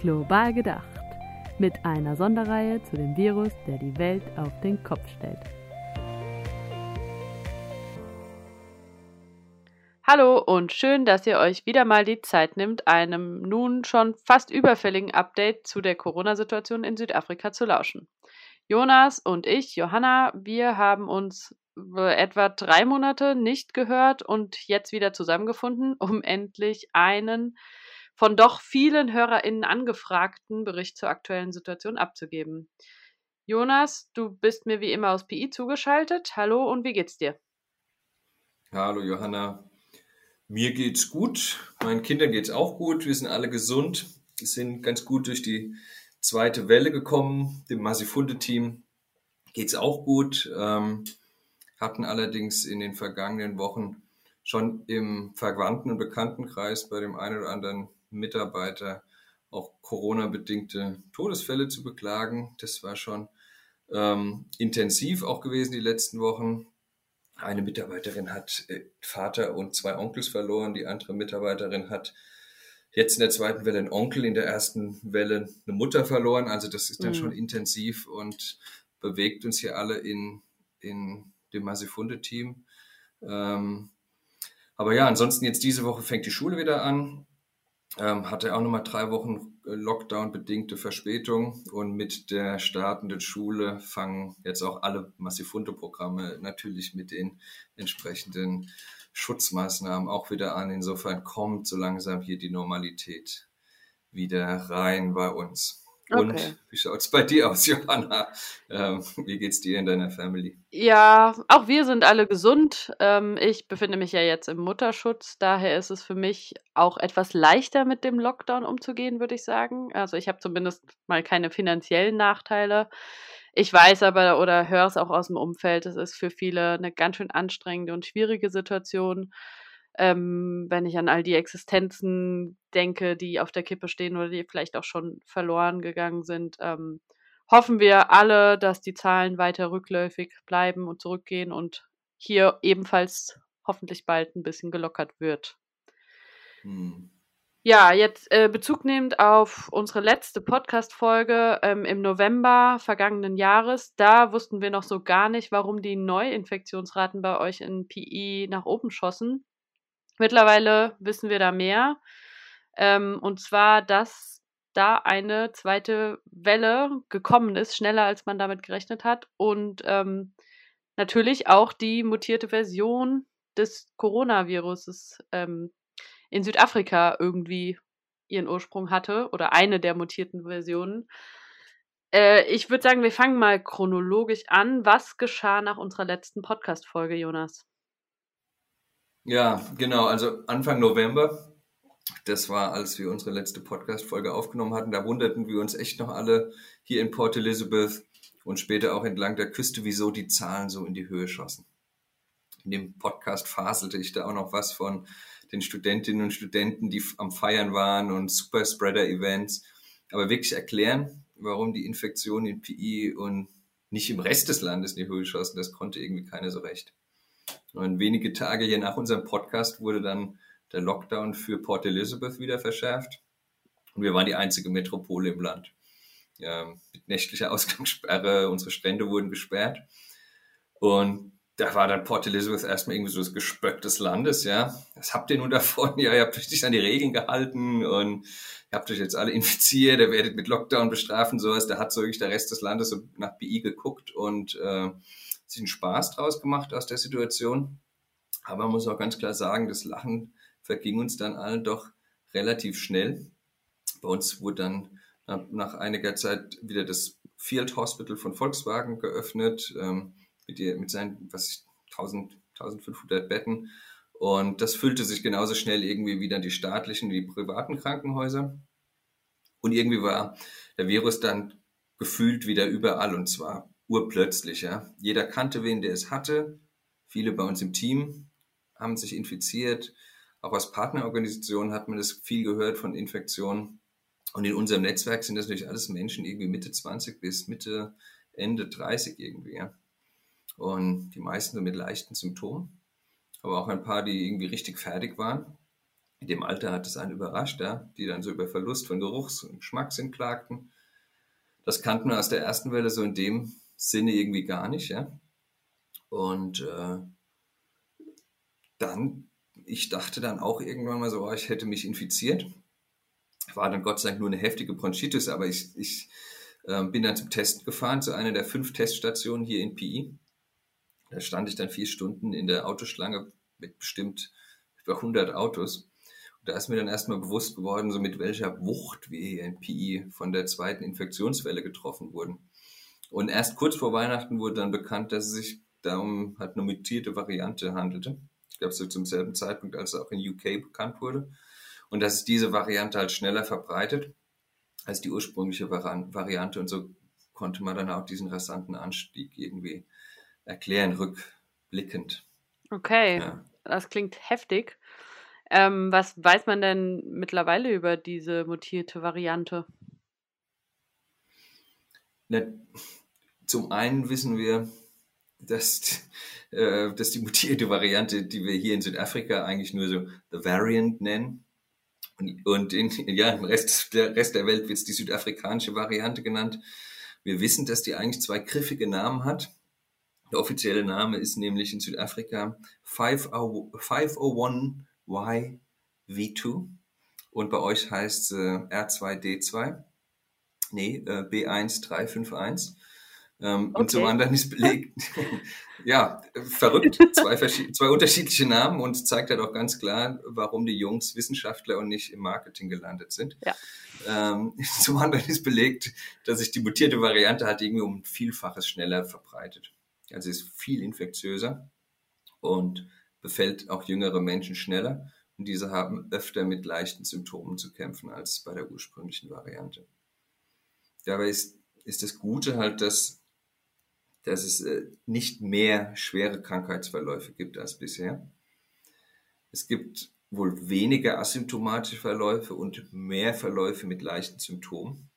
Global gedacht. Mit einer Sonderreihe zu dem Virus, der die Welt auf den Kopf stellt. Hallo und schön, dass ihr euch wieder mal die Zeit nimmt, einem nun schon fast überfälligen Update zu der Corona-Situation in Südafrika zu lauschen. Jonas und ich, Johanna, wir haben uns etwa drei Monate nicht gehört und jetzt wieder zusammengefunden, um endlich einen von doch vielen HörerInnen angefragten Bericht zur aktuellen Situation abzugeben. Jonas, du bist mir wie immer aus PI zugeschaltet. Hallo und wie geht's dir? Hallo Johanna. Mir geht's gut. Meinen Kindern geht's auch gut. Wir sind alle gesund. Wir sind ganz gut durch die zweite Welle gekommen. Dem Massifunde-Team geht's auch gut. Ähm, hatten allerdings in den vergangenen Wochen schon im Verwandten- und Bekanntenkreis bei dem einen oder anderen Mitarbeiter auch Corona-bedingte Todesfälle zu beklagen. Das war schon ähm, intensiv auch gewesen die letzten Wochen. Eine Mitarbeiterin hat äh, Vater und zwei Onkels verloren. Die andere Mitarbeiterin hat jetzt in der zweiten Welle einen Onkel, in der ersten Welle eine Mutter verloren. Also das ist dann mhm. schon intensiv und bewegt uns hier alle in, in dem Massifunde-Team. Ähm, aber ja, ansonsten jetzt diese Woche fängt die Schule wieder an. Ähm, hatte auch nochmal drei Wochen äh, Lockdown-bedingte Verspätung und mit der startenden Schule fangen jetzt auch alle Massifunde-Programme natürlich mit den entsprechenden Schutzmaßnahmen auch wieder an. Insofern kommt so langsam hier die Normalität wieder rein bei uns. Und okay. wie schaut's bei dir aus, Johanna? Ähm, wie geht's dir in deiner Family? Ja, auch wir sind alle gesund. Ähm, ich befinde mich ja jetzt im Mutterschutz, daher ist es für mich auch etwas leichter mit dem Lockdown umzugehen, würde ich sagen. Also ich habe zumindest mal keine finanziellen Nachteile. Ich weiß aber oder höre es auch aus dem Umfeld, es ist für viele eine ganz schön anstrengende und schwierige Situation ähm, wenn ich an all die Existenzen denke, die auf der Kippe stehen oder die vielleicht auch schon verloren gegangen sind, ähm, hoffen wir alle, dass die Zahlen weiter rückläufig bleiben und zurückgehen und hier ebenfalls hoffentlich bald ein bisschen gelockert wird. Hm. Ja, jetzt äh, Bezug nehmend auf unsere letzte Podcast-Folge ähm, im November vergangenen Jahres, da wussten wir noch so gar nicht, warum die Neuinfektionsraten bei euch in PI nach oben schossen. Mittlerweile wissen wir da mehr. Ähm, und zwar, dass da eine zweite Welle gekommen ist, schneller als man damit gerechnet hat. Und ähm, natürlich auch die mutierte Version des Coronaviruses ähm, in Südafrika irgendwie ihren Ursprung hatte oder eine der mutierten Versionen. Äh, ich würde sagen, wir fangen mal chronologisch an. Was geschah nach unserer letzten Podcast-Folge, Jonas? Ja, genau. Also Anfang November, das war, als wir unsere letzte Podcast-Folge aufgenommen hatten, da wunderten wir uns echt noch alle hier in Port Elizabeth und später auch entlang der Küste, wieso die Zahlen so in die Höhe schossen. In dem Podcast faselte ich da auch noch was von den Studentinnen und Studenten, die am Feiern waren und Superspreader-Events. Aber wirklich erklären, warum die Infektionen in PI und nicht im Rest des Landes in die Höhe schossen, das konnte irgendwie keiner so recht. Und wenige Tage hier nach unserem Podcast wurde dann der Lockdown für Port Elizabeth wieder verschärft. Und wir waren die einzige Metropole im Land. Ja, mit nächtlicher Ausgangssperre, unsere Strände wurden gesperrt. Und da war dann Port Elizabeth erstmal irgendwie so das Gespöck des Landes, ja. Was habt ihr nun davon? Ja, ihr habt euch nicht an die Regeln gehalten und ihr habt euch jetzt alle infiziert, ihr werdet mit Lockdown bestrafen, sowas. Da hat so wirklich der Rest des Landes so nach BI geguckt und äh, sich einen Spaß draus gemacht aus der Situation. Aber man muss auch ganz klar sagen, das Lachen verging uns dann allen doch relativ schnell. Bei uns wurde dann nach einiger Zeit wieder das Field Hospital von Volkswagen geöffnet, ähm, mit, mit seinen was 1000, 1500 Betten. Und das füllte sich genauso schnell irgendwie wieder die staatlichen wie die privaten Krankenhäuser. Und irgendwie war der Virus dann gefühlt wieder überall und zwar urplötzlich. Ja. Jeder kannte wen, der es hatte. Viele bei uns im Team haben sich infiziert. Auch aus Partnerorganisationen hat man das viel gehört von Infektionen. Und in unserem Netzwerk sind das natürlich alles Menschen irgendwie Mitte 20 bis Mitte, Ende 30 irgendwie. Ja. Und die meisten so mit leichten Symptomen. Aber auch ein paar, die irgendwie richtig fertig waren. In dem Alter hat es einen überrascht, ja, die dann so über Verlust von Geruchs- und Geschmackssinn klagten. Das kannten wir aus der ersten Welle so in dem Sinne irgendwie gar nicht, ja. Und äh, dann, ich dachte dann auch irgendwann mal so, oh, ich hätte mich infiziert. War dann Gott sei Dank nur eine heftige Bronchitis, aber ich, ich äh, bin dann zum Testen gefahren, zu einer der fünf Teststationen hier in PI. Da stand ich dann vier Stunden in der Autoschlange mit bestimmt über 100 Autos. Und da ist mir dann erstmal bewusst geworden, so mit welcher Wucht wir hier in PI von der zweiten Infektionswelle getroffen wurden. Und erst kurz vor Weihnachten wurde dann bekannt, dass es sich darum halt eine mutierte Variante handelte. Ich glaube, so zum selben Zeitpunkt, als es auch in UK bekannt wurde. Und dass es diese Variante halt schneller verbreitet als die ursprüngliche Variante. Und so konnte man dann auch diesen rasanten Anstieg irgendwie erklären, rückblickend. Okay, ja. das klingt heftig. Ähm, was weiß man denn mittlerweile über diese mutierte Variante? Zum einen wissen wir, dass, äh, dass die mutierte Variante, die wir hier in Südafrika eigentlich nur so The Variant nennen, und, und in, ja, im Rest der, Rest der Welt wird es die südafrikanische Variante genannt. Wir wissen, dass die eigentlich zwei griffige Namen hat. Der offizielle Name ist nämlich in Südafrika 501YV2 und bei euch heißt es äh, R2D2. Nee, äh, B1351. Ähm, okay. Und zum anderen ist belegt, ja, verrückt, zwei, zwei unterschiedliche Namen und zeigt halt auch ganz klar, warum die Jungs Wissenschaftler und nicht im Marketing gelandet sind. Ja. Ähm, zum anderen ist belegt, dass sich die mutierte Variante hat irgendwie um ein Vielfaches schneller verbreitet. Also ist viel infektiöser und befällt auch jüngere Menschen schneller. Und diese haben öfter mit leichten Symptomen zu kämpfen als bei der ursprünglichen Variante. Dabei ist, ist das Gute halt, dass dass es äh, nicht mehr schwere Krankheitsverläufe gibt als bisher. Es gibt wohl weniger asymptomatische Verläufe und mehr Verläufe mit leichten Symptomen.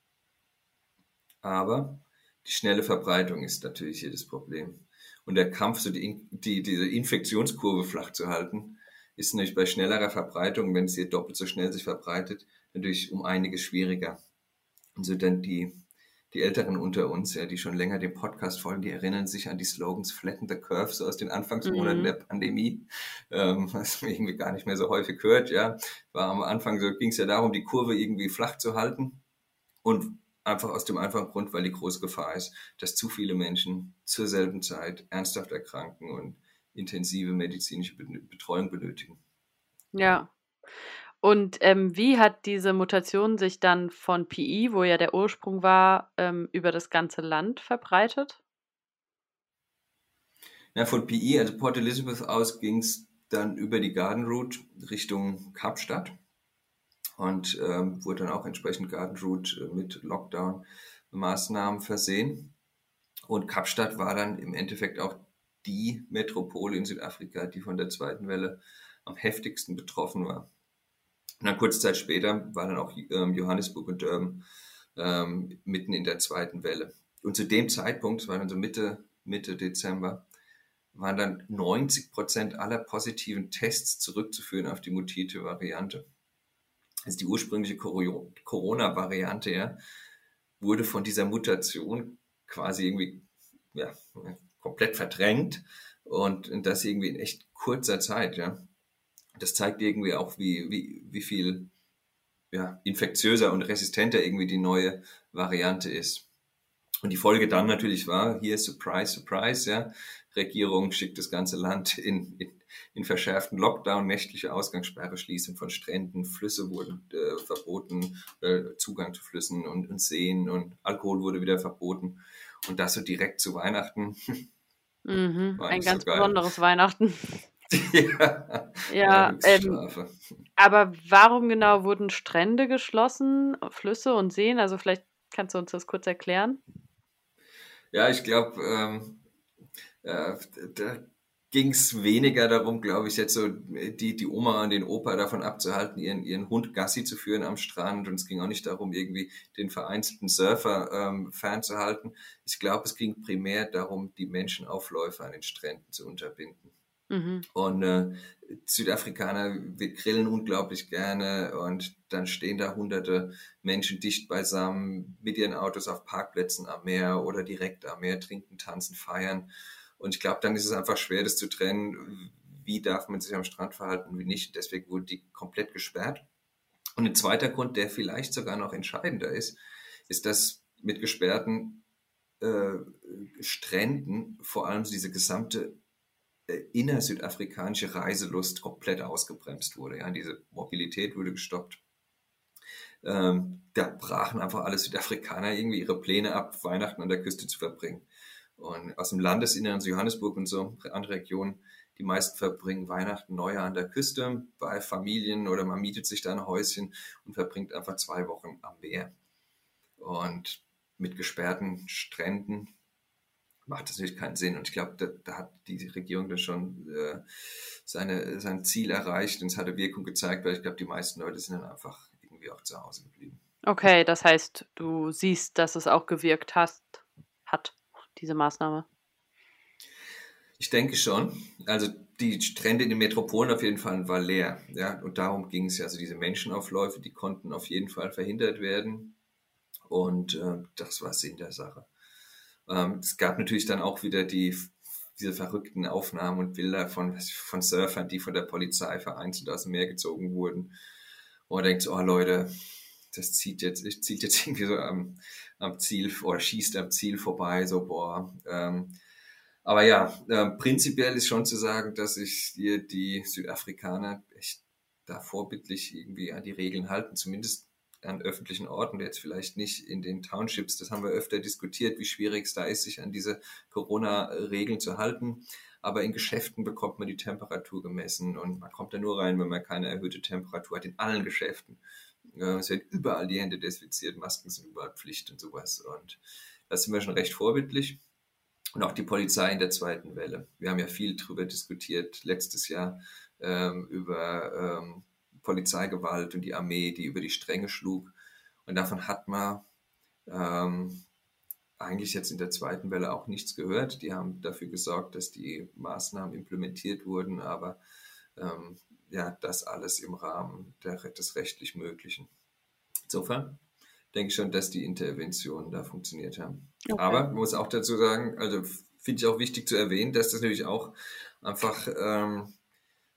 Aber die schnelle Verbreitung ist natürlich hier das Problem. Und der Kampf, so die, die, diese Infektionskurve flach zu halten, ist natürlich bei schnellerer Verbreitung, wenn es hier doppelt so schnell sich verbreitet, natürlich um einiges schwieriger. Und so dann die die Älteren unter uns, ja, die schon länger dem Podcast folgen, die erinnern sich an die Slogans Flatten the Curve, so aus den Anfangsmonaten mhm. der Pandemie, ähm, was man irgendwie gar nicht mehr so häufig hört, ja. War am Anfang so, ging es ja darum, die Kurve irgendwie flach zu halten und einfach aus dem einfachen Grund, weil die große Gefahr ist, dass zu viele Menschen zur selben Zeit ernsthaft erkranken und intensive medizinische Betreuung benötigen. Ja. Und ähm, wie hat diese Mutation sich dann von PI, wo ja der Ursprung war, ähm, über das ganze Land verbreitet? Ja, von PI, also Port Elizabeth aus, ging es dann über die Garden Route Richtung Kapstadt und ähm, wurde dann auch entsprechend Garden Route äh, mit Lockdown-Maßnahmen versehen. Und Kapstadt war dann im Endeffekt auch die Metropole in Südafrika, die von der zweiten Welle am heftigsten betroffen war. Und dann kurze Zeit später war dann auch ähm, Johannesburg und Durban ähm, mitten in der zweiten Welle. Und zu dem Zeitpunkt, das war dann so Mitte, Mitte Dezember, waren dann 90 Prozent aller positiven Tests zurückzuführen auf die mutierte Variante. Also die ursprüngliche Corona-Variante ja, wurde von dieser Mutation quasi irgendwie ja, komplett verdrängt und, und das irgendwie in echt kurzer Zeit. Ja das zeigt irgendwie auch, wie, wie, wie viel ja, infektiöser und resistenter irgendwie die neue Variante ist. Und die Folge dann natürlich war, hier Surprise, Surprise, ja, Regierung schickt das ganze Land in, in, in verschärften Lockdown, nächtliche Ausgangssperre, Schließung von Stränden, Flüsse wurden äh, verboten, äh, Zugang zu Flüssen und, und Seen und Alkohol wurde wieder verboten. Und das so direkt zu Weihnachten. Mhm, ein ganz so besonderes Weihnachten. ja, ja ähm, aber warum genau wurden Strände geschlossen, Flüsse und Seen? Also vielleicht kannst du uns das kurz erklären. Ja, ich glaube, ähm, äh, da ging es weniger darum, glaube ich, jetzt so die, die Oma und den Opa davon abzuhalten, ihren, ihren Hund Gassi zu führen am Strand. Und es ging auch nicht darum, irgendwie den vereinzelten Surfer ähm, fernzuhalten. Ich glaube, es ging primär darum, die Menschenaufläufe an den Stränden zu unterbinden. Mhm. Und äh, Südafrikaner, wir grillen unglaublich gerne und dann stehen da hunderte Menschen dicht beisammen mit ihren Autos auf Parkplätzen am Meer oder direkt am Meer, trinken, tanzen, feiern. Und ich glaube, dann ist es einfach schwer, das zu trennen, wie darf man sich am Strand verhalten, wie nicht. Deswegen wurde die komplett gesperrt. Und ein zweiter Grund, der vielleicht sogar noch entscheidender ist, ist, dass mit gesperrten äh, Stränden vor allem diese gesamte innersüdafrikanische Reiselust komplett ausgebremst wurde. Ja, diese Mobilität wurde gestoppt. Ähm, da brachen einfach alle Südafrikaner irgendwie ihre Pläne ab, Weihnachten an der Küste zu verbringen. Und aus dem Landesinneren, so Johannesburg und so andere Regionen, die meisten verbringen Weihnachten, Neujahr an der Küste bei Familien oder man mietet sich da ein Häuschen und verbringt einfach zwei Wochen am Meer. Und mit gesperrten Stränden macht das natürlich keinen Sinn. Und ich glaube, da, da, hat die Regierung dann schon äh, seine, sein Ziel erreicht und es hatte Wirkung gezeigt, weil ich glaube, die meisten Leute sind dann einfach irgendwie auch zu Hause geblieben. Okay, das heißt, du siehst, dass es auch gewirkt hast, hat, diese Maßnahme. Ich denke schon. Also die Strände in den Metropolen auf jeden Fall war leer. Ja, und darum ging es ja. Also diese Menschenaufläufe, die konnten auf jeden Fall verhindert werden. Und äh, das war Sinn der Sache. Ähm, es gab natürlich dann auch wieder die, diese verrückten Aufnahmen und Bilder von, von Surfern, die von der Polizei vereinzelt aus dem Meer gezogen wurden. Und man denkt so, oh Leute, das zieht jetzt, zieht jetzt irgendwie so am, am Ziel oder schießt am Ziel vorbei, so boah. Ähm, aber ja, äh, prinzipiell ist schon zu sagen, dass sich hier die Südafrikaner echt da vorbildlich irgendwie an die Regeln halten, zumindest an öffentlichen Orten, jetzt vielleicht nicht in den Townships. Das haben wir öfter diskutiert, wie schwierig es da ist, sich an diese Corona-Regeln zu halten. Aber in Geschäften bekommt man die Temperatur gemessen und man kommt da nur rein, wenn man keine erhöhte Temperatur hat, in allen Geschäften. Es wird überall die Hände desinfiziert, Masken sind überall Pflicht und sowas. Und da sind wir schon recht vorbildlich. Und auch die Polizei in der zweiten Welle. Wir haben ja viel darüber diskutiert letztes Jahr ähm, über ähm, Polizeigewalt und die Armee, die über die Stränge schlug. Und davon hat man ähm, eigentlich jetzt in der zweiten Welle auch nichts gehört. Die haben dafür gesorgt, dass die Maßnahmen implementiert wurden, aber ähm, ja, das alles im Rahmen der, des rechtlich Möglichen. Insofern denke ich schon, dass die Interventionen da funktioniert haben. Okay. Aber man muss auch dazu sagen, also finde ich auch wichtig zu erwähnen, dass das natürlich auch einfach ähm,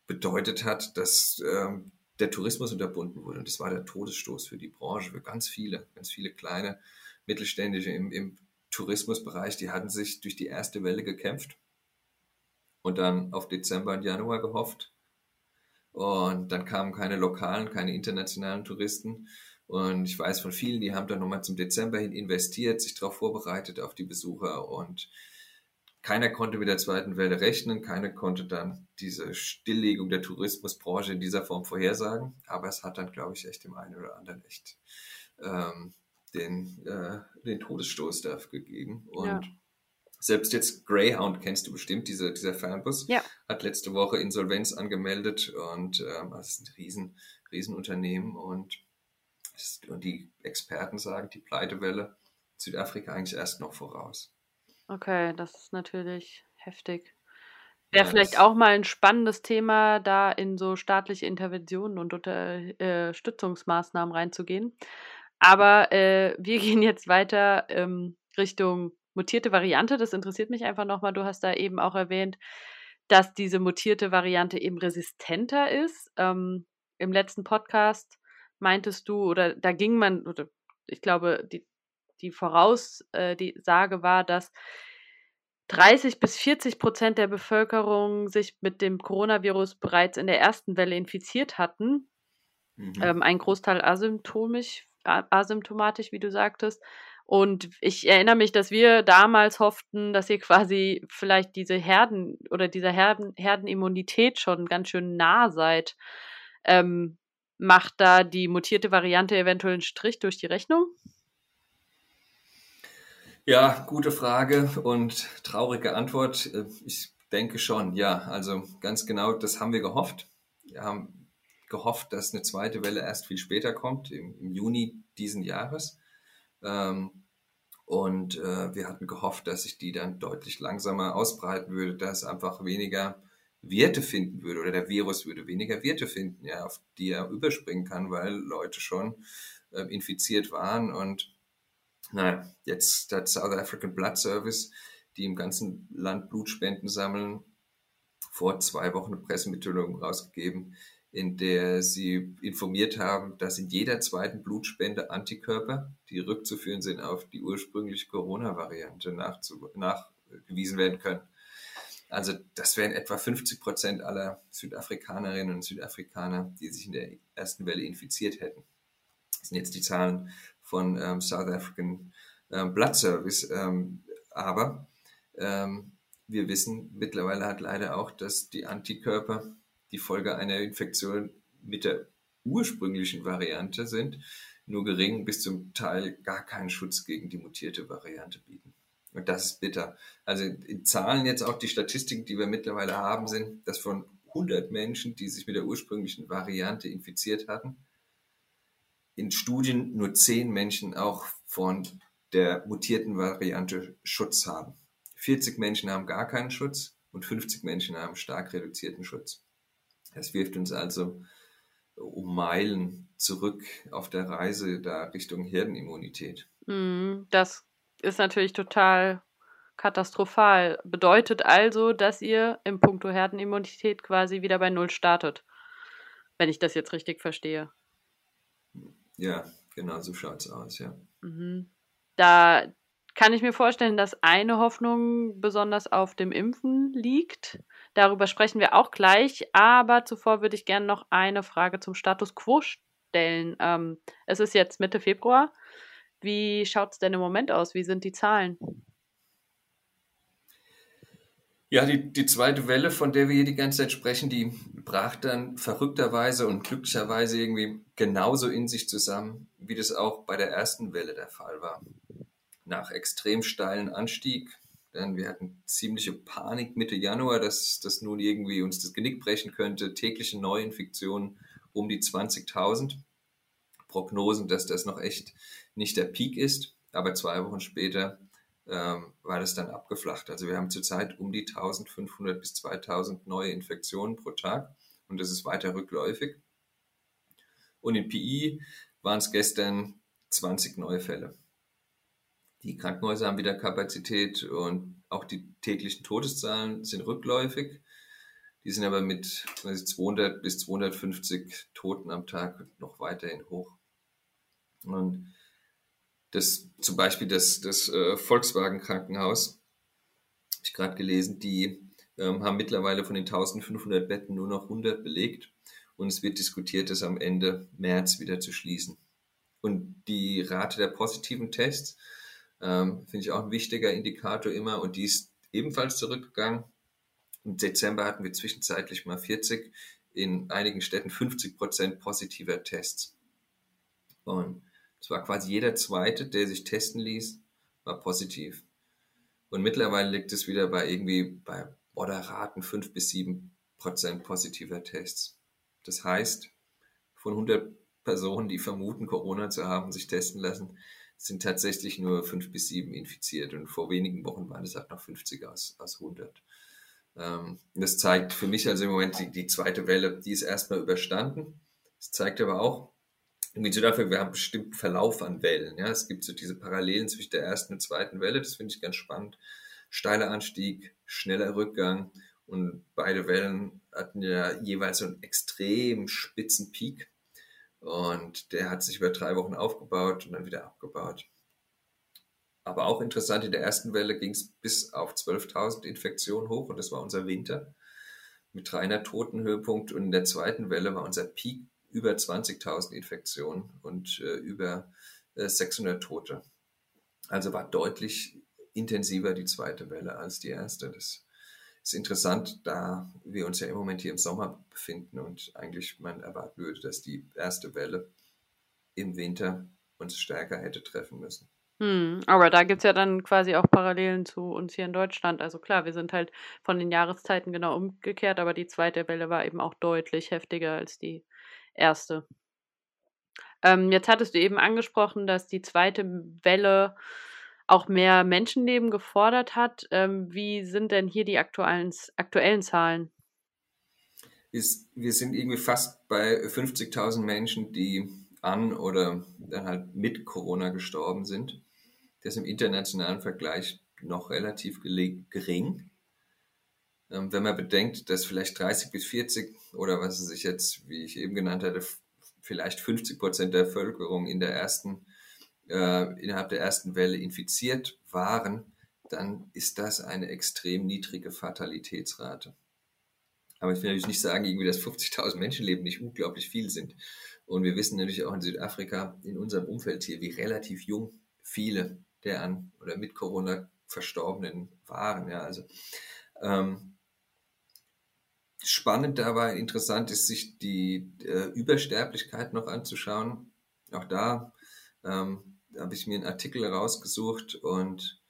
bedeutet hat, dass ähm, der Tourismus unterbunden wurde. Und das war der Todesstoß für die Branche, für ganz viele, ganz viele kleine Mittelständische im, im Tourismusbereich, die hatten sich durch die erste Welle gekämpft und dann auf Dezember und Januar gehofft. Und dann kamen keine lokalen, keine internationalen Touristen. Und ich weiß von vielen, die haben dann nochmal zum Dezember hin investiert, sich darauf vorbereitet auf die Besucher und keiner konnte mit der zweiten Welle rechnen, keiner konnte dann diese Stilllegung der Tourismusbranche in dieser Form vorhersagen, aber es hat dann, glaube ich, echt dem einen oder anderen echt ähm, den, äh, den Todesstoß dafür gegeben. Und ja. selbst jetzt Greyhound kennst du bestimmt, diese, dieser Fernbus, ja. hat letzte Woche Insolvenz angemeldet und ähm, das ist ein Riesen, Riesenunternehmen und, und die Experten sagen, die Pleitewelle Südafrika eigentlich erst noch voraus. Okay, das ist natürlich heftig. Wäre Ja, vielleicht auch mal ein spannendes Thema, da in so staatliche Interventionen und Unterstützungsmaßnahmen äh, reinzugehen. Aber, äh, wir gehen jetzt weiter, ähm, Richtung mutierte Variante. Das interessiert mich einfach noch mal. Du hast da eben auch erwähnt, dass diese mutierte Variante eben resistenter ist. Ähm, im letzten Podcast meintest du oder da ging man oder ich glaube, die die Voraussage äh, war, dass 30 bis 40 Prozent der Bevölkerung sich mit dem Coronavirus bereits in der ersten Welle infiziert hatten. Mhm. Ähm, ein Großteil asymptomisch, asymptomatisch, wie du sagtest. Und ich erinnere mich, dass wir damals hofften, dass ihr quasi vielleicht diese Herden oder dieser Herden, Herdenimmunität schon ganz schön nah seid. Ähm, macht da die mutierte Variante eventuell einen Strich durch die Rechnung? Ja, gute Frage und traurige Antwort. Äh, ich denke schon, ja. Also ganz genau, das haben wir gehofft. Wir haben gehofft, dass eine zweite Welle erst viel später kommt, im, im Juni diesen Jahres. Ähm, und äh, wir hatten gehofft, dass sich die dann deutlich langsamer ausbreiten würde, dass einfach weniger Werte finden würde oder der Virus würde weniger Werte finden, ja, auf die er überspringen kann, weil Leute schon äh, infiziert waren. Und naja, jetzt hat South African Blood Service, die im ganzen Land Blutspenden sammeln, vor zwei Wochen eine Pressemitteilung rausgegeben, in der sie informiert haben, dass in jeder zweiten Blutspende Antikörper, die rückzuführen sind auf die ursprüngliche Corona-Variante, nachgewiesen werden können. Also das wären etwa 50 Prozent aller Südafrikanerinnen und Südafrikaner, die sich in der ersten Welle infiziert hätten. Das sind jetzt die Zahlen von ähm, South African ähm, Blood Service. Ähm, aber ähm, wir wissen mittlerweile halt leider auch, dass die Antikörper die Folge einer Infektion mit der ursprünglichen Variante sind, nur gering bis zum Teil gar keinen Schutz gegen die mutierte Variante bieten. Und das ist bitter. Also in Zahlen jetzt auch die Statistiken, die wir mittlerweile haben, sind, dass von 100 Menschen, die sich mit der ursprünglichen Variante infiziert hatten, in Studien nur 10 Menschen auch von der mutierten Variante Schutz haben. 40 Menschen haben gar keinen Schutz und 50 Menschen haben stark reduzierten Schutz. Das wirft uns also um Meilen zurück auf der Reise da Richtung Herdenimmunität. Mhm, das ist natürlich total katastrophal. Bedeutet also, dass ihr im Punkto Herdenimmunität quasi wieder bei Null startet. Wenn ich das jetzt richtig verstehe. Ja, genau so schaut es aus, ja. Mhm. Da kann ich mir vorstellen, dass eine Hoffnung besonders auf dem Impfen liegt. Darüber sprechen wir auch gleich. Aber zuvor würde ich gerne noch eine Frage zum Status quo stellen. Ähm, es ist jetzt Mitte Februar. Wie schaut es denn im Moment aus? Wie sind die Zahlen? Ja, die, die zweite Welle, von der wir hier die ganze Zeit sprechen, die brach dann verrückterweise und glücklicherweise irgendwie genauso in sich zusammen, wie das auch bei der ersten Welle der Fall war. Nach extrem steilen Anstieg, denn wir hatten ziemliche Panik Mitte Januar, dass das nun irgendwie uns das Genick brechen könnte, tägliche Neuinfektionen um die 20.000. Prognosen, dass das noch echt nicht der Peak ist, aber zwei Wochen später ähm, war das dann abgeflacht. Also wir haben zurzeit um die 1500 bis 2000 neue Infektionen pro Tag und das ist weiter rückläufig. Und in PI waren es gestern 20 neue Fälle. Die Krankenhäuser haben wieder Kapazität und auch die täglichen Todeszahlen sind rückläufig. Die sind aber mit 200 bis 250 Toten am Tag noch weiterhin hoch. Und das, zum Beispiel das, das äh, Volkswagen Krankenhaus, habe ich gerade gelesen, die ähm, haben mittlerweile von den 1500 Betten nur noch 100 belegt und es wird diskutiert, das am Ende März wieder zu schließen. Und die Rate der positiven Tests ähm, finde ich auch ein wichtiger Indikator immer und die ist ebenfalls zurückgegangen. Im Dezember hatten wir zwischenzeitlich mal 40, in einigen Städten 50 Prozent positiver Tests. Und es war quasi jeder Zweite, der sich testen ließ, war positiv. Und mittlerweile liegt es wieder bei irgendwie bei moderaten 5 bis 7 Prozent positiver Tests. Das heißt, von 100 Personen, die vermuten, Corona zu haben, sich testen lassen, sind tatsächlich nur 5 bis 7 infiziert. Und vor wenigen Wochen waren es halt noch 50 aus, aus 100. Ähm, das zeigt für mich also im Moment die, die zweite Welle, die ist erstmal überstanden. Es zeigt aber auch, so dafür, wir haben bestimmt Verlauf an Wellen. Ja, es gibt so diese Parallelen zwischen der ersten und zweiten Welle. Das finde ich ganz spannend. Steiler Anstieg, schneller Rückgang und beide Wellen hatten ja jeweils so einen extrem spitzen Peak. Und der hat sich über drei Wochen aufgebaut und dann wieder abgebaut. Aber auch interessant, in der ersten Welle ging es bis auf 12.000 Infektionen hoch und das war unser Winter mit 300 Totenhöhepunkt. Und in der zweiten Welle war unser Peak über 20.000 Infektionen und äh, über äh, 600 Tote. Also war deutlich intensiver die zweite Welle als die erste. Das ist interessant, da wir uns ja im Moment hier im Sommer befinden und eigentlich man erwarten würde, dass die erste Welle im Winter uns stärker hätte treffen müssen. Hm, aber da gibt es ja dann quasi auch Parallelen zu uns hier in Deutschland. Also klar, wir sind halt von den Jahreszeiten genau umgekehrt, aber die zweite Welle war eben auch deutlich heftiger als die erste. Ähm, jetzt hattest du eben angesprochen, dass die zweite Welle auch mehr Menschenleben gefordert hat. Ähm, wie sind denn hier die aktuellen, aktuellen Zahlen? ist, wir sind irgendwie fast bei 50.000 Menschen, die an oder dann halt mit Corona gestorben sind. Das ist im internationalen Vergleich noch relativ gering. Ähm, wenn man bedenkt, dass vielleicht 30 bis 40 oder was es sich jetzt, wie ich eben genannt hatte, vielleicht 50 Prozent der Bevölkerung in der ersten, äh, innerhalb der ersten Welle infiziert waren, dann ist das eine extrem niedrige Fatalitätsrate. Aber ich will natürlich nicht sagen, irgendwie, dass 50.000 Menschenleben nicht unglaublich viel sind. Und wir wissen natürlich auch in Südafrika, in unserem Umfeld hier, wie relativ jung viele der an oder mit Corona Verstorbenen waren. Ja, also ähm, spannend dabei, interessant ist, sich die äh, Übersterblichkeit noch anzuschauen. Auch da ähm, habe ich mir einen Artikel rausgesucht und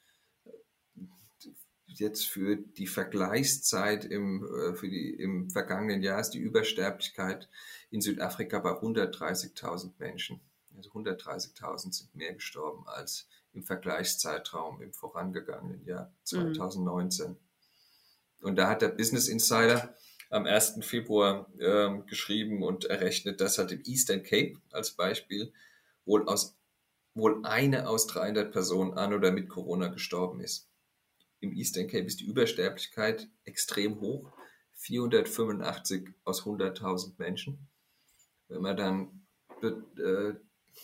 jetzt für die Vergleichszeit im, äh, für die, im vergangenen Jahr ist die Übersterblichkeit in Südafrika bei 130.000 Menschen. Also 130.000 sind mehr gestorben als im Vergleichszeitraum im vorangegangenen Jahr 2019. Mhm. Und da hat der Business Insider am 1. Februar äh, geschrieben und errechnet, dass halt im Eastern Cape als Beispiel wohl aus wohl eine aus 300 Personen an oder mit Corona gestorben ist. Im Eastern Cape ist die Übersterblichkeit extrem hoch, 485 aus 100.000 Menschen. Wenn man dann äh,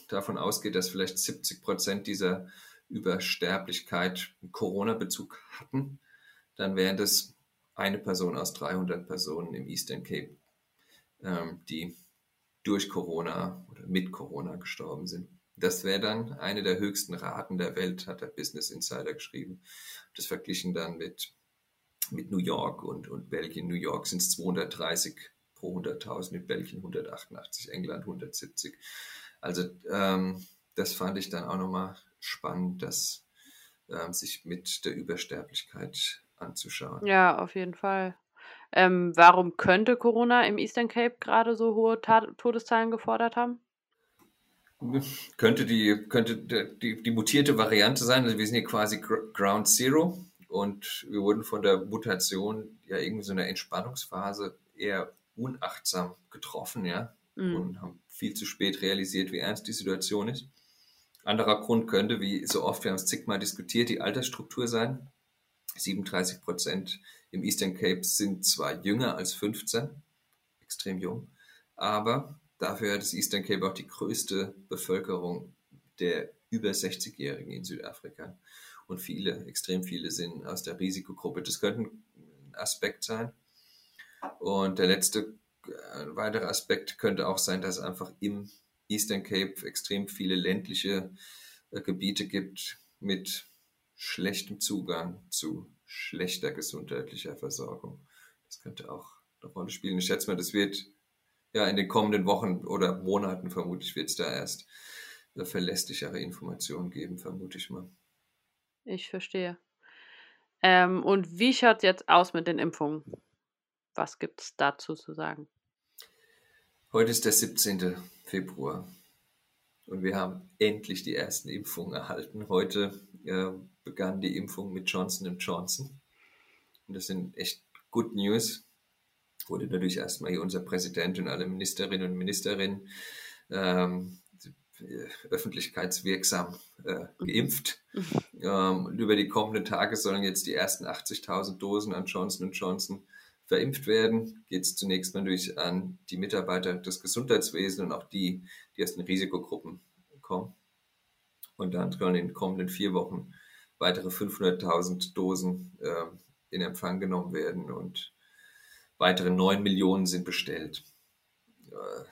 davon ausgeht, dass vielleicht 70 Prozent dieser Übersterblichkeit Corona-Bezug hatten, dann wären das eine Person aus 300 Personen im Eastern Cape, ähm, die durch Corona oder mit Corona gestorben sind. Das wäre dann eine der höchsten Raten der Welt, hat der Business Insider geschrieben. Das verglichen dann mit, mit New York und, und Belgien. New York sind es 230 pro 100.000, in Belgien 188, England 170. Also ähm, das fand ich dann auch nochmal spannend, das ähm, sich mit der Übersterblichkeit anzuschauen. Ja, auf jeden Fall. Ähm, warum könnte Corona im Eastern Cape gerade so hohe Ta Todeszahlen gefordert haben? Könnte die, könnte die, die mutierte Variante sein. Also wir sind hier quasi Ground Zero und wir wurden von der Mutation ja irgendwie so eine Entspannungsphase eher unachtsam getroffen, ja, mhm. und haben viel zu spät realisiert, wie ernst die Situation ist. Anderer Grund könnte, wie so oft, wir haben es zigmal diskutiert, die Altersstruktur sein. 37 Prozent im Eastern Cape sind zwar jünger als 15, extrem jung, aber dafür hat das Eastern Cape auch die größte Bevölkerung der über 60-Jährigen in Südafrika. Und viele, extrem viele sind aus der Risikogruppe. Das könnte ein Aspekt sein. Und der letzte ein weiterer Aspekt könnte auch sein, dass es einfach im Eastern Cape extrem viele ländliche äh, Gebiete gibt mit schlechtem Zugang zu schlechter gesundheitlicher Versorgung. Das könnte auch eine Rolle spielen. Ich schätze mal, das wird ja in den kommenden Wochen oder Monaten vermutlich wird es da erst verlässlichere Informationen geben, vermute ich mal. Ich verstehe. Ähm, und wie schaut es jetzt aus mit den Impfungen? Was gibt es dazu zu sagen? Heute ist der 17. Februar und wir haben endlich die ersten Impfungen erhalten. Heute äh, begann die Impfung mit Johnson Johnson. Und das sind echt Good News. Wurde natürlich erstmal hier unser Präsident und alle Ministerinnen und Ministerinnen ähm, öffentlichkeitswirksam äh, geimpft. Ähm, und über die kommenden Tage sollen jetzt die ersten 80.000 Dosen an Johnson Johnson verimpft werden, geht es zunächst durch an die Mitarbeiter des Gesundheitswesens und auch die, die aus den Risikogruppen kommen. Und dann sollen in den kommenden vier Wochen weitere 500.000 Dosen äh, in Empfang genommen werden und weitere 9 Millionen sind bestellt. Äh,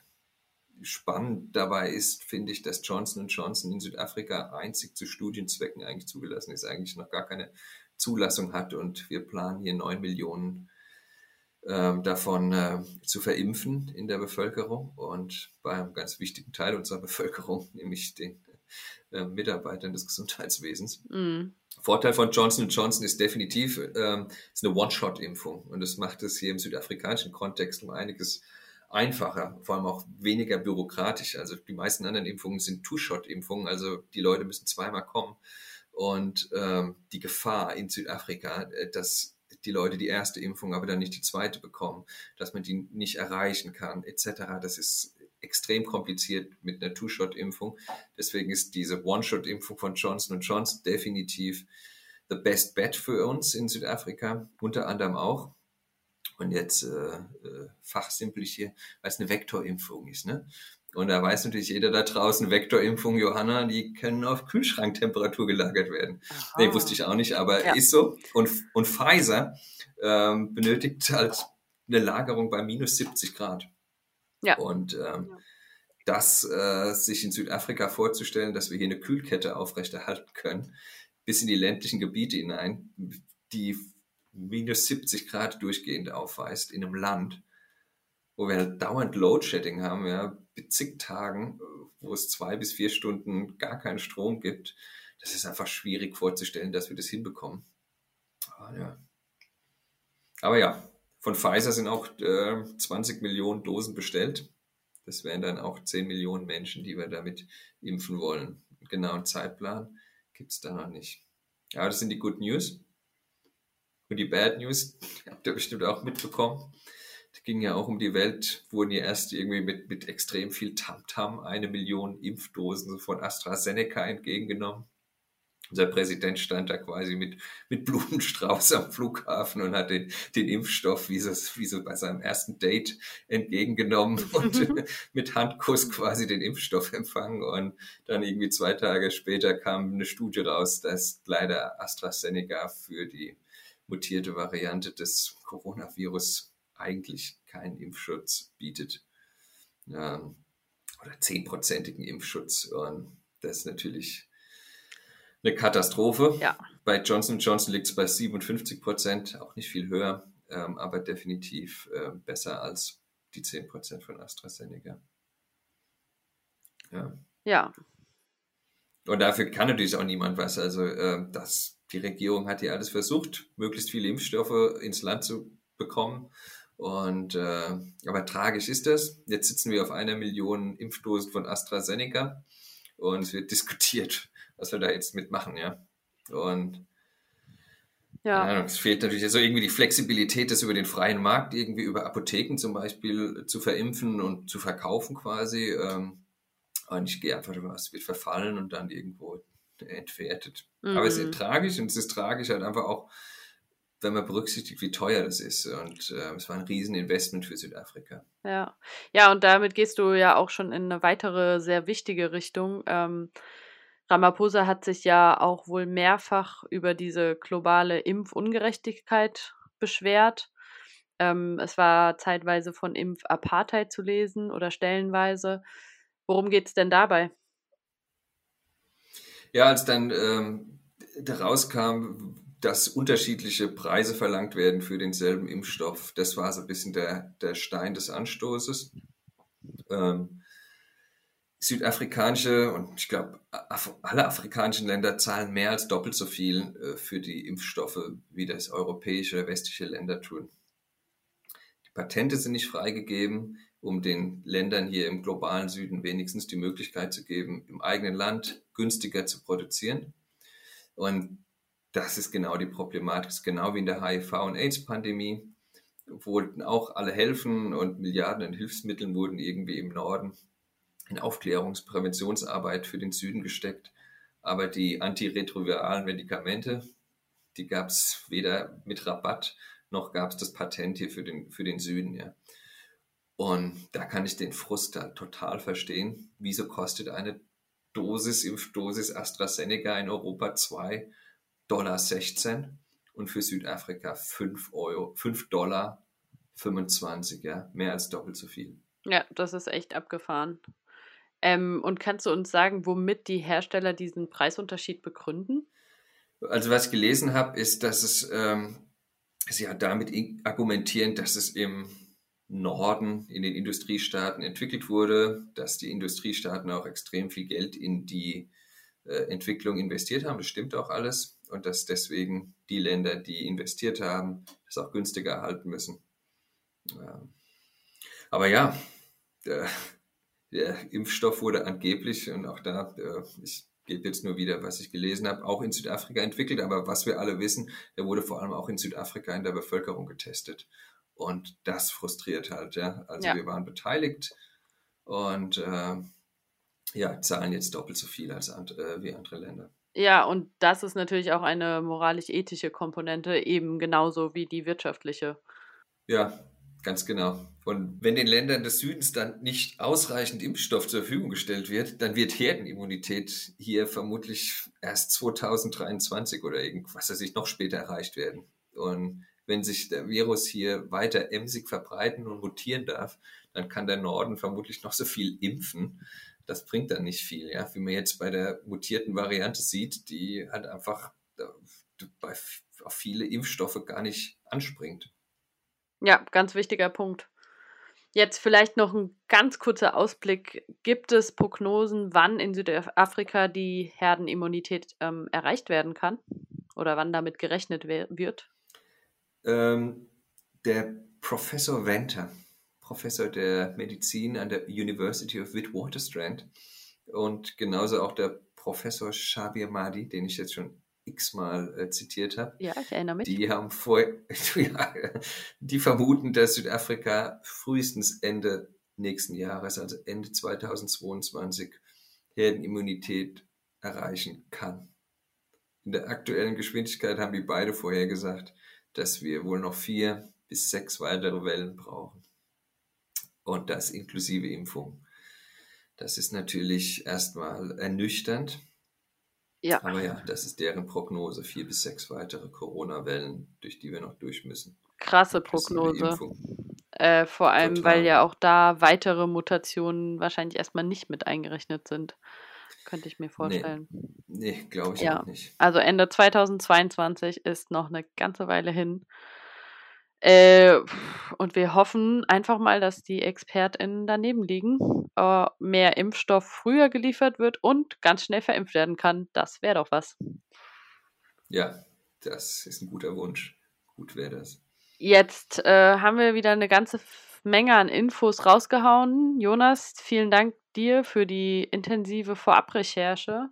spannend dabei ist, finde ich, dass Johnson Johnson in Südafrika einzig zu Studienzwecken eigentlich zugelassen ist, eigentlich noch gar keine Zulassung hat und wir planen hier 9 Millionen ähm, davon äh, zu verimpfen in der Bevölkerung und bei einem ganz wichtigen Teil unserer Bevölkerung, nämlich den äh, Mitarbeitern des Gesundheitswesens. Mm. Vorteil von Johnson Johnson ist definitiv ähm, ist eine One-Shot-Impfung und das macht es hier im südafrikanischen Kontext um einiges einfacher, vor allem auch weniger bürokratisch. Also die meisten anderen Impfungen sind Two-Shot-Impfungen, also die Leute müssen zweimal kommen und ähm, die Gefahr in Südafrika, äh, dass die Leute die erste Impfung, aber dann nicht die zweite bekommen, dass man die nicht erreichen kann, etc. Das ist extrem kompliziert mit einer Two-Shot-Impfung. Deswegen ist diese One-Shot-Impfung von Johnson Johnson definitiv the best bet für uns in Südafrika, unter anderem auch. Und jetzt äh, äh, fachsimpel ich hier, weil es eine Vektorimpfung ist. Ne? Und da weiß natürlich jeder da draußen, Vektorimpfung, Johanna, die können auf Kühlschranktemperatur gelagert werden. Aha. Nee, wusste ich auch nicht, aber ja. ist so. Und, und Pfizer ähm, benötigt halt eine Lagerung bei minus 70 Grad. Ja. Und ähm, ja. das äh, sich in Südafrika vorzustellen, dass wir hier eine Kühlkette aufrechterhalten können, bis in die ländlichen Gebiete hinein, die minus 70 Grad durchgehend aufweist in einem Land, wo wir halt dauernd Loadshedding haben, ja, mit zig Tagen, wo es zwei bis vier Stunden gar keinen Strom gibt. Das ist einfach schwierig vorzustellen, dass wir das hinbekommen. Aber ja, Aber ja von Pfizer sind auch äh, 20 Millionen Dosen bestellt. Das wären dann auch 10 Millionen Menschen, die wir damit impfen wollen. Genau einen Zeitplan gibt es da noch nicht. Ja, das sind die Good News. Und die Bad News habt ihr bestimmt auch mitbekommen. Es ging ja auch um die Welt, wurden ja erst irgendwie mit, mit extrem viel Tamtam -Tam eine Million Impfdosen von AstraZeneca entgegengenommen. Unser Präsident stand da quasi mit, mit Blumenstrauß am Flughafen und hat den, den Impfstoff wie so, wie so bei seinem ersten Date entgegengenommen und mit Handkuss quasi den Impfstoff empfangen. Und dann irgendwie zwei Tage später kam eine Studie raus, dass leider AstraZeneca für die mutierte Variante des Coronavirus eigentlich keinen Impfschutz bietet. Ähm, oder zehnprozentigen Impfschutz. Und das ist natürlich eine Katastrophe. Ja. Bei Johnson Johnson liegt es bei 57 Prozent, auch nicht viel höher, ähm, aber definitiv äh, besser als die 10 Prozent von AstraZeneca. Ja. Ja. Und dafür kann natürlich auch niemand was. Also äh, das, die Regierung hat hier alles versucht, möglichst viele Impfstoffe ins Land zu bekommen. Und äh, aber tragisch ist das. Jetzt sitzen wir auf einer Million Impfdosen von AstraZeneca und es wird diskutiert, was wir da jetzt mitmachen, ja. Und ja. Ahnung, es fehlt natürlich so irgendwie die Flexibilität, das über den freien Markt irgendwie über Apotheken zum Beispiel zu verimpfen und zu verkaufen quasi. Ähm, und ich gehe einfach davon aus, es wird verfallen und dann irgendwo entwertet. Mhm. Aber es ist mhm. tragisch und es ist tragisch halt einfach auch, wenn man berücksichtigt, wie teuer das ist. Und äh, es war ein Rieseninvestment für Südafrika. Ja. ja, und damit gehst du ja auch schon in eine weitere sehr wichtige Richtung. Ähm, Ramaphosa hat sich ja auch wohl mehrfach über diese globale Impfungerechtigkeit beschwert. Ähm, es war zeitweise von Impfapartheid zu lesen oder stellenweise. Worum geht es denn dabei? Ja, als dann ähm, rauskam, dass unterschiedliche Preise verlangt werden für denselben Impfstoff, das war so ein bisschen der, der Stein des Anstoßes. Ähm, südafrikanische und ich glaube, alle afrikanischen Länder zahlen mehr als doppelt so viel äh, für die Impfstoffe, wie das europäische oder westliche Länder tun. Die Patente sind nicht freigegeben, um den Ländern hier im globalen Süden wenigstens die Möglichkeit zu geben, im eigenen Land günstiger zu produzieren. Und das ist genau die Problematik, genau wie in der HIV- und AIDS-Pandemie wollten auch alle helfen und Milliarden an Hilfsmitteln wurden irgendwie im Norden in Aufklärungspräventionsarbeit für den Süden gesteckt. Aber die antiretroviralen Medikamente, die gab es weder mit Rabatt noch gab es das Patent hier für den, für den Süden. Ja. Und da kann ich den Frust dann total verstehen. Wieso kostet eine Dosis, Impfdosis AstraZeneca in Europa 2,16 Dollar und für Südafrika 5 Euro, 5 Dollar 25, ja, mehr als doppelt so viel. Ja, das ist echt abgefahren. Ähm, und kannst du uns sagen, womit die Hersteller diesen Preisunterschied begründen? Also was ich gelesen habe, ist, dass es ähm, sie ja damit argumentieren, dass es im Norden in den Industriestaaten entwickelt wurde, dass die Industriestaaten auch extrem viel Geld in die äh, Entwicklung investiert haben. Das stimmt auch alles. Und dass deswegen die Länder, die investiert haben, das auch günstiger erhalten müssen. Ja. Aber ja, äh, der Impfstoff wurde angeblich, und auch da, äh, ich gebe jetzt nur wieder, was ich gelesen habe, auch in Südafrika entwickelt. Aber was wir alle wissen, der wurde vor allem auch in Südafrika in der Bevölkerung getestet. Und das frustriert halt, ja. Also ja. wir waren beteiligt und äh, ja, zahlen jetzt doppelt so viel als and, äh, wie andere Länder. Ja, und das ist natürlich auch eine moralisch-ethische Komponente, eben genauso wie die wirtschaftliche. Ja, ganz genau. Und wenn den Ländern des Südens dann nicht ausreichend Impfstoff zur Verfügung gestellt wird, dann wird Herdenimmunität hier vermutlich erst 2023 oder irgendwas, weiß ich, noch später erreicht werden. Und wenn sich der Virus hier weiter emsig verbreiten und mutieren darf, dann kann der Norden vermutlich noch so viel impfen das bringt dann nicht viel, ja, wie man jetzt bei der mutierten Variante sieht, die halt einfach bei, auf viele Impfstoffe gar nicht anspringt. Ja, ganz wichtiger Punkt. Jetzt vielleicht noch ein ganz kurzer Ausblick. Gibt es Prognosen, wann in Südafrika die Herdenimmunität ähm, erreicht werden kann? Oder wann damit gerechnet wird? Ähm, der Professor Venter, Professor der Medizin an der University of Witwatersrand und genauso auch der Professor Shabir Mahdi, den ich jetzt schon x-mal äh, zitiert habe. Ja, ich erinnere mich. Die haben vor, ja, die vermuten, dass Südafrika frühestens Ende nächsten Jahres, also Ende 2022, Herdenimmunität erreichen kann. In der aktuellen Geschwindigkeit haben die beide vorher gesagt, dass wir wohl noch vier bis sechs weitere Wellen brauchen und das inklusive Impfung. Das ist natürlich erstmal ernüchternd. Ja. Aber ja, das ist deren Prognose. Vier bis sechs weitere Corona-Wellen, durch die wir noch durch müssen. Krasse Prognose. Äh, vor allem, Total. weil ja auch da weitere Mutationen wahrscheinlich erstmal nicht mit eingerechnet sind. Könnte ich mir vorstellen. Nee, nee glaube ich ja. auch nicht. Also Ende 2022 ist noch eine ganze Weile hin. Äh, und wir hoffen einfach mal, dass die ExpertInnen daneben liegen, äh, mehr Impfstoff früher geliefert wird und ganz schnell verimpft werden kann. Das wäre doch was. Ja, das ist ein guter Wunsch. Gut wäre das. Jetzt äh, haben wir wieder eine ganze Menge an Infos rausgehauen. Jonas, vielen Dank dir für die intensive Vorabrecherche.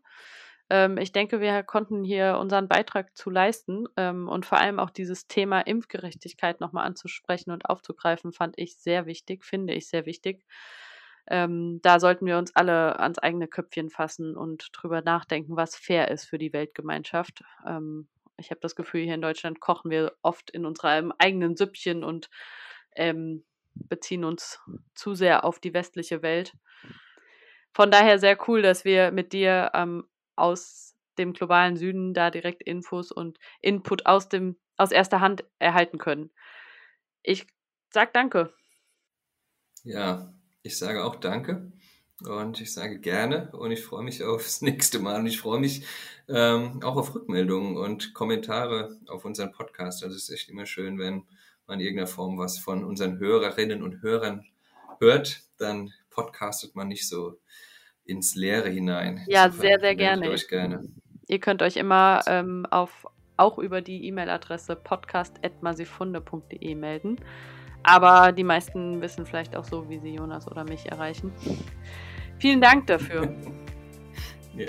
Ähm, ich denke, wir konnten hier unseren Beitrag zu leisten ähm, und vor allem auch dieses Thema Impfgerechtigkeit nochmal anzusprechen und aufzugreifen, fand ich sehr wichtig, finde ich sehr wichtig. Ähm, da sollten wir uns alle ans eigene Köpfchen fassen und drüber nachdenken, was fair ist für die Weltgemeinschaft. Ähm, ich habe das Gefühl, hier in Deutschland kochen wir oft in unserem eigenen Süppchen und ähm, beziehen uns zu sehr auf die westliche Welt. Von daher sehr cool, dass wir mit dir ähm, aus dem globalen Süden da direkt Infos und Input aus dem aus erster Hand erhalten können. Ich sage danke. Ja, ich sage auch danke und ich sage gerne und ich freue mich aufs nächste Mal und ich freue mich ähm, auch auf Rückmeldungen und Kommentare auf unseren Podcast. Also es ist echt immer schön, wenn man in irgendeiner Form was von unseren Hörerinnen und Hörern hört, dann podcastet man nicht so ins Leere hinein. Ja, Insofern sehr, sehr gerne. Euch gerne. Ihr könnt euch immer ähm, auf, auch über die E-Mail-Adresse podcast.masifunde.de melden. Aber die meisten wissen vielleicht auch so, wie sie Jonas oder mich erreichen. Vielen Dank dafür. ja.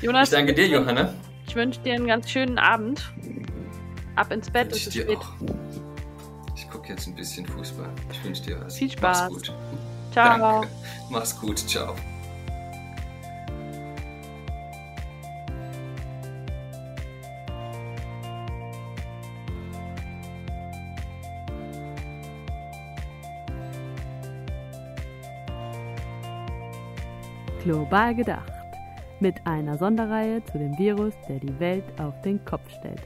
Jonas, ich danke dir, Johanna. Ich wünsche dir einen ganz schönen Abend. Ab ins Bett, es ist spät. Auch. Ich gucke jetzt ein bisschen Fußball. Ich wünsche dir was. Viel Spaß. Mach's gut. Ciao. Danke. Mach's gut. Ciao. Global gedacht. Mit einer Sonderreihe zu dem Virus, der die Welt auf den Kopf stellt.